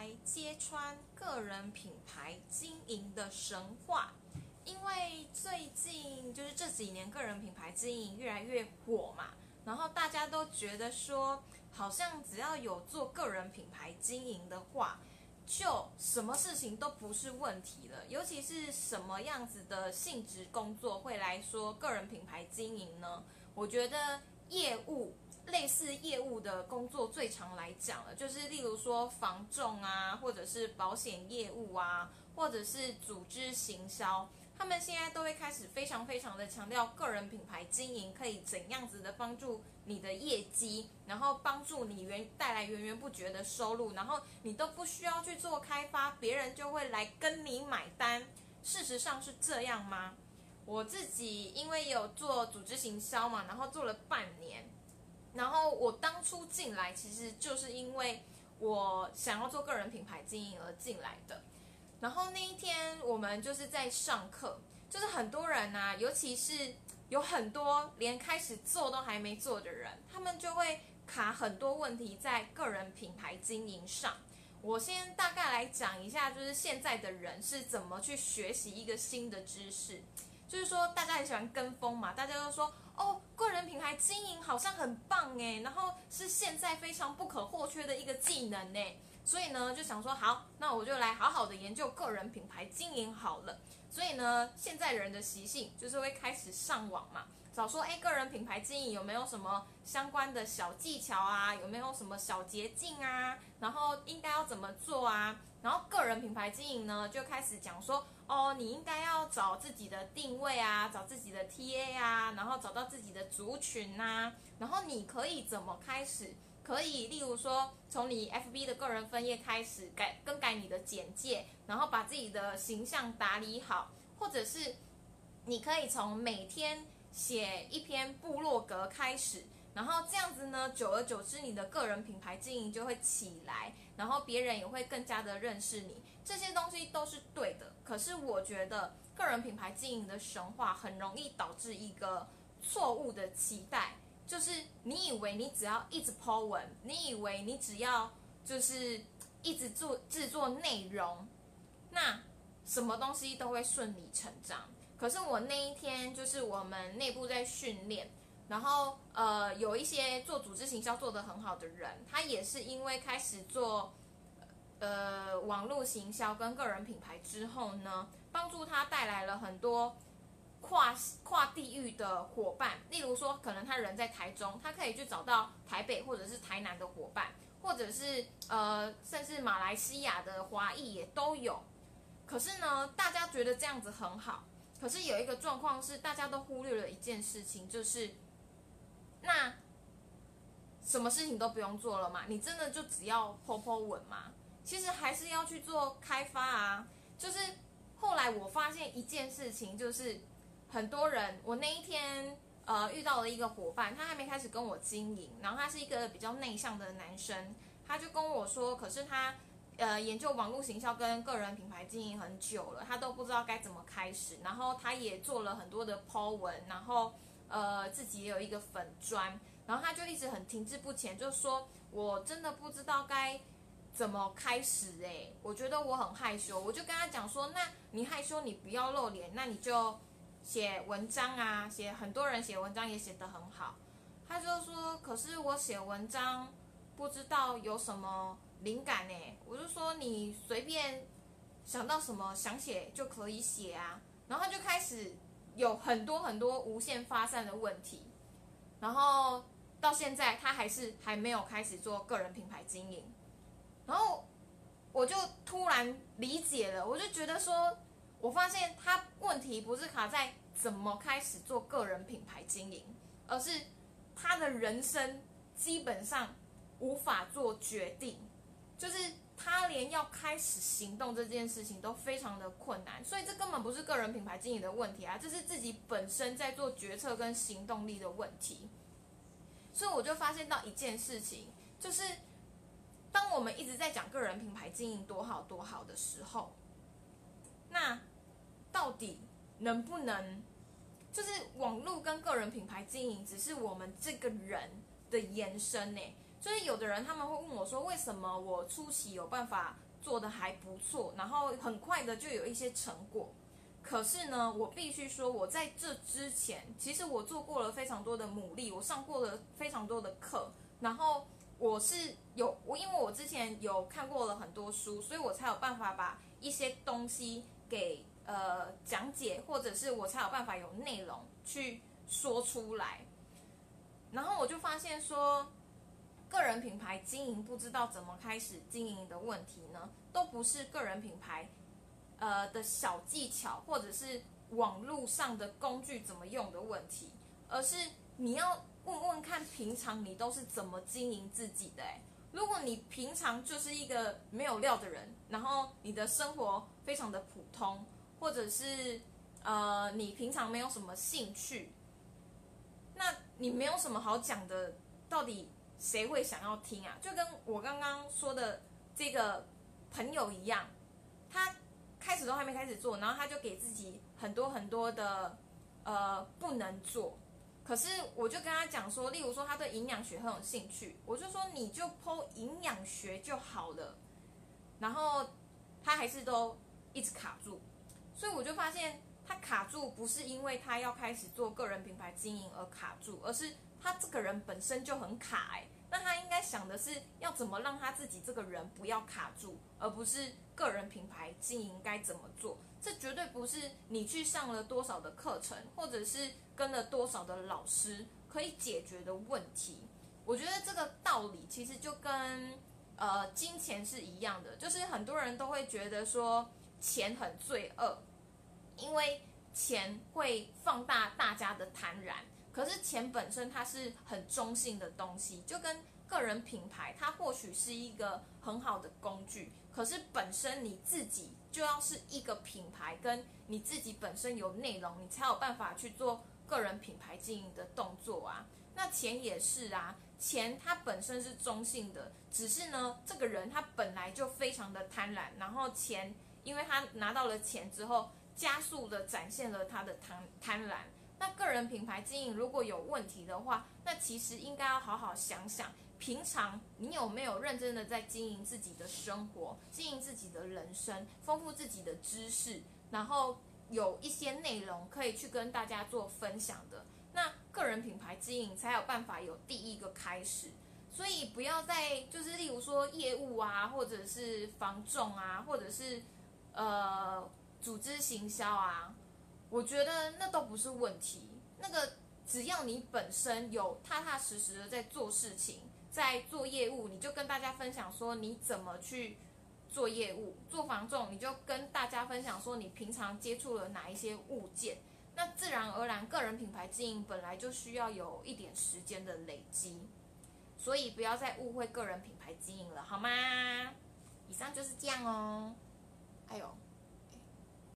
来揭穿个人品牌经营的神话，因为最近就是这几年个人品牌经营越来越火嘛，然后大家都觉得说，好像只要有做个人品牌经营的话，就什么事情都不是问题了。尤其是什么样子的性质工作会来说个人品牌经营呢？我觉得业务。类似业务的工作，最常来讲了，就是例如说房仲啊，或者是保险业务啊，或者是组织行销，他们现在都会开始非常非常的强调个人品牌经营可以怎样子的帮助你的业绩，然后帮助你源带来源源不绝的收入，然后你都不需要去做开发，别人就会来跟你买单。事实上是这样吗？我自己因为有做组织行销嘛，然后做了半年。然后我当初进来，其实就是因为我想要做个人品牌经营而进来的。然后那一天我们就是在上课，就是很多人呐，尤其是有很多连开始做都还没做的人，他们就会卡很多问题在个人品牌经营上。我先大概来讲一下，就是现在的人是怎么去学习一个新的知识。就是说，大家很喜欢跟风嘛，大家都说哦，个人品牌经营好像很棒诶，然后是现在非常不可或缺的一个技能呢。所以呢，就想说好，那我就来好好的研究个人品牌经营好了。所以呢，现在人的习性就是会开始上网嘛，找说哎，个人品牌经营有没有什么相关的小技巧啊？有没有什么小捷径啊？然后应该要怎么做啊？然后个人品牌经营呢，就开始讲说，哦，你应该要找自己的定位啊，找自己的 TA 啊，然后找到自己的族群呐，然后你可以怎么开始？可以，例如说，从你 FB 的个人分页开始改更改你的简介，然后把自己的形象打理好，或者是你可以从每天写一篇部落格开始。然后这样子呢，久而久之，你的个人品牌经营就会起来，然后别人也会更加的认识你。这些东西都是对的。可是我觉得个人品牌经营的神话很容易导致一个错误的期待，就是你以为你只要一直 po 文，你以为你只要就是一直做制作内容，那什么东西都会顺理成章。可是我那一天就是我们内部在训练。然后，呃，有一些做组织行销做得很好的人，他也是因为开始做，呃，网络行销跟个人品牌之后呢，帮助他带来了很多跨跨地域的伙伴。例如说，可能他人在台中，他可以去找到台北或者是台南的伙伴，或者是呃，甚至马来西亚的华裔也都有。可是呢，大家觉得这样子很好，可是有一个状况是，大家都忽略了一件事情，就是。那什么事情都不用做了嘛？你真的就只要泼泼稳嘛？其实还是要去做开发啊。就是后来我发现一件事情，就是很多人，我那一天呃遇到了一个伙伴，他还没开始跟我经营，然后他是一个比较内向的男生，他就跟我说，可是他呃研究网络行销跟个人品牌经营很久了，他都不知道该怎么开始，然后他也做了很多的 Po 文，然后。呃，自己也有一个粉砖，然后他就一直很停滞不前，就说我真的不知道该怎么开始哎，我觉得我很害羞，我就跟他讲说，那你害羞你不要露脸，那你就写文章啊，写很多人写文章也写得很好，他就说，可是我写文章不知道有什么灵感呢，我就说你随便想到什么想写就可以写啊，然后他就开始。有很多很多无限发散的问题，然后到现在他还是还没有开始做个人品牌经营，然后我就突然理解了，我就觉得说，我发现他问题不是卡在怎么开始做个人品牌经营，而是他的人生基本上无法做决定，就是。他连要开始行动这件事情都非常的困难，所以这根本不是个人品牌经营的问题啊，这是自己本身在做决策跟行动力的问题。所以我就发现到一件事情，就是当我们一直在讲个人品牌经营多好多好的时候，那到底能不能，就是网络跟个人品牌经营只是我们这个人的延伸呢？所以有的人他们会问我说：“为什么我初期有办法做的还不错，然后很快的就有一些成果。可是呢，我必须说，我在这之前，其实我做过了非常多的努力，我上过了非常多的课，然后我是有我，因为我之前有看过了很多书，所以我才有办法把一些东西给呃讲解，或者是我才有办法有内容去说出来。然后我就发现说，人品牌经营不知道怎么开始经营的问题呢，都不是个人品牌。呃的小技巧，或者是网络上的工具怎么用的问题，而是你要问问看，平常你都是怎么经营自己的？如果你平常就是一个没有料的人，然后你的生活非常的普通，或者是呃你平常没有什么兴趣，那你没有什么好讲的，到底谁会想要听啊？就跟我刚刚说的这个朋友一样，他。开始都还没开始做，然后他就给自己很多很多的呃不能做。可是我就跟他讲说，例如说他对营养学很有兴趣，我就说你就剖营养学就好了。然后他还是都一直卡住，所以我就发现他卡住不是因为他要开始做个人品牌经营而卡住，而是他这个人本身就很卡哎。那他应该想的是要怎么让他自己这个人不要卡住，而不是个人品牌经营该怎么做。这绝对不是你去上了多少的课程，或者是跟了多少的老师可以解决的问题。我觉得这个道理其实就跟呃金钱是一样的，就是很多人都会觉得说钱很罪恶，因为钱会放大大家的贪婪。可是钱本身它是很中性的东西，就跟个人品牌，它或许是一个很好的工具。可是本身你自己就要是一个品牌，跟你自己本身有内容，你才有办法去做个人品牌经营的动作啊。那钱也是啊，钱它本身是中性的，只是呢，这个人他本来就非常的贪婪，然后钱，因为他拿到了钱之后，加速的展现了他的贪贪婪。那个人品牌经营如果有问题的话，那其实应该要好好想想，平常你有没有认真的在经营自己的生活，经营自己的人生，丰富自己的知识，然后有一些内容可以去跟大家做分享的，那个人品牌经营才有办法有第一个开始。所以不要再就是例如说业务啊，或者是防重啊，或者是呃组织行销啊。我觉得那都不是问题，那个只要你本身有踏踏实实的在做事情，在做业务，你就跟大家分享说你怎么去做业务，做防重，你就跟大家分享说你平常接触了哪一些物件，那自然而然个人品牌经营本来就需要有一点时间的累积，所以不要再误会个人品牌经营了，好吗？以上就是这样哦，哎呦。